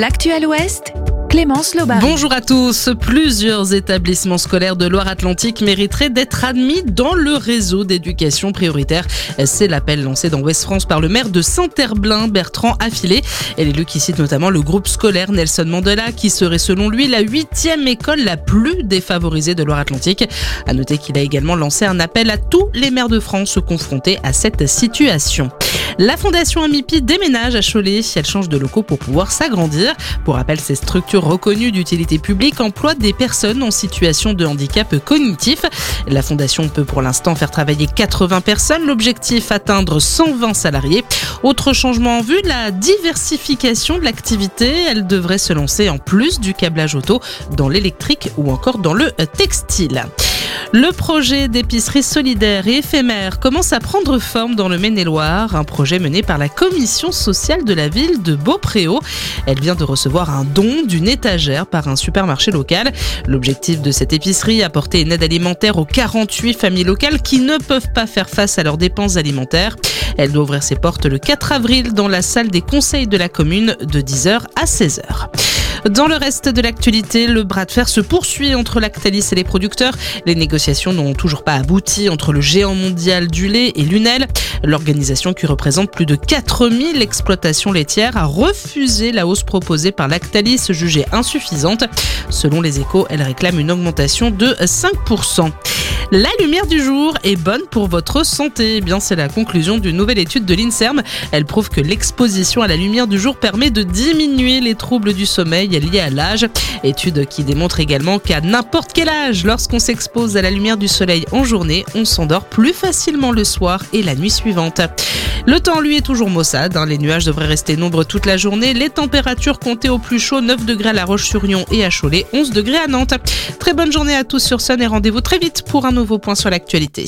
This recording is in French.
L'actuel Ouest Clémence Lobar. Bonjour à tous. Plusieurs établissements scolaires de Loire-Atlantique mériteraient d'être admis dans le réseau d'éducation prioritaire. C'est l'appel lancé dans Ouest France par le maire de Saint-Herblain, Bertrand Affilé. Et l'élu qui cite notamment le groupe scolaire Nelson Mandela, qui serait selon lui la huitième école la plus défavorisée de Loire-Atlantique. À noter qu'il a également lancé un appel à tous les maires de France confrontés à cette situation. La Fondation Amipi déménage à Cholet. Elle change de locaux pour pouvoir s'agrandir. Pour rappel, ces structures reconnues d'utilité publique emploient des personnes en situation de handicap cognitif. La Fondation peut pour l'instant faire travailler 80 personnes. L'objectif, atteindre 120 salariés. Autre changement en vue, la diversification de l'activité. Elle devrait se lancer en plus du câblage auto dans l'électrique ou encore dans le textile. Le projet d'épicerie solidaire et éphémère commence à prendre forme dans le Maine-et-Loire, un projet mené par la commission sociale de la ville de Beaupréau. Elle vient de recevoir un don d'une étagère par un supermarché local. L'objectif de cette épicerie, apporter une aide alimentaire aux 48 familles locales qui ne peuvent pas faire face à leurs dépenses alimentaires. Elle doit ouvrir ses portes le 4 avril dans la salle des conseils de la commune de 10h à 16h. Dans le reste de l'actualité, le bras de fer se poursuit entre Lactalis et les producteurs. Les négociations n'ont toujours pas abouti entre le géant mondial du lait et l'UNEL. L'organisation qui représente plus de 4000 exploitations laitières a refusé la hausse proposée par Lactalis jugée insuffisante. Selon les échos, elle réclame une augmentation de 5%. La lumière du jour est bonne pour votre santé. Eh bien, c'est la conclusion d'une nouvelle étude de l'INSERM. Elle prouve que l'exposition à la lumière du jour permet de diminuer les troubles du sommeil liés à l'âge. Étude qui démontre également qu'à n'importe quel âge, lorsqu'on s'expose à la lumière du soleil en journée, on s'endort plus facilement le soir et la nuit suivante. Le temps, lui, est toujours maussade. Hein. Les nuages devraient rester nombreux toute la journée. Les températures comptées au plus chaud 9 degrés à La Roche-sur-Yon et à Cholet, 11 degrés à Nantes. Très bonne journée à tous sur Sun et rendez-vous très vite pour un nouveau point sur l'actualité.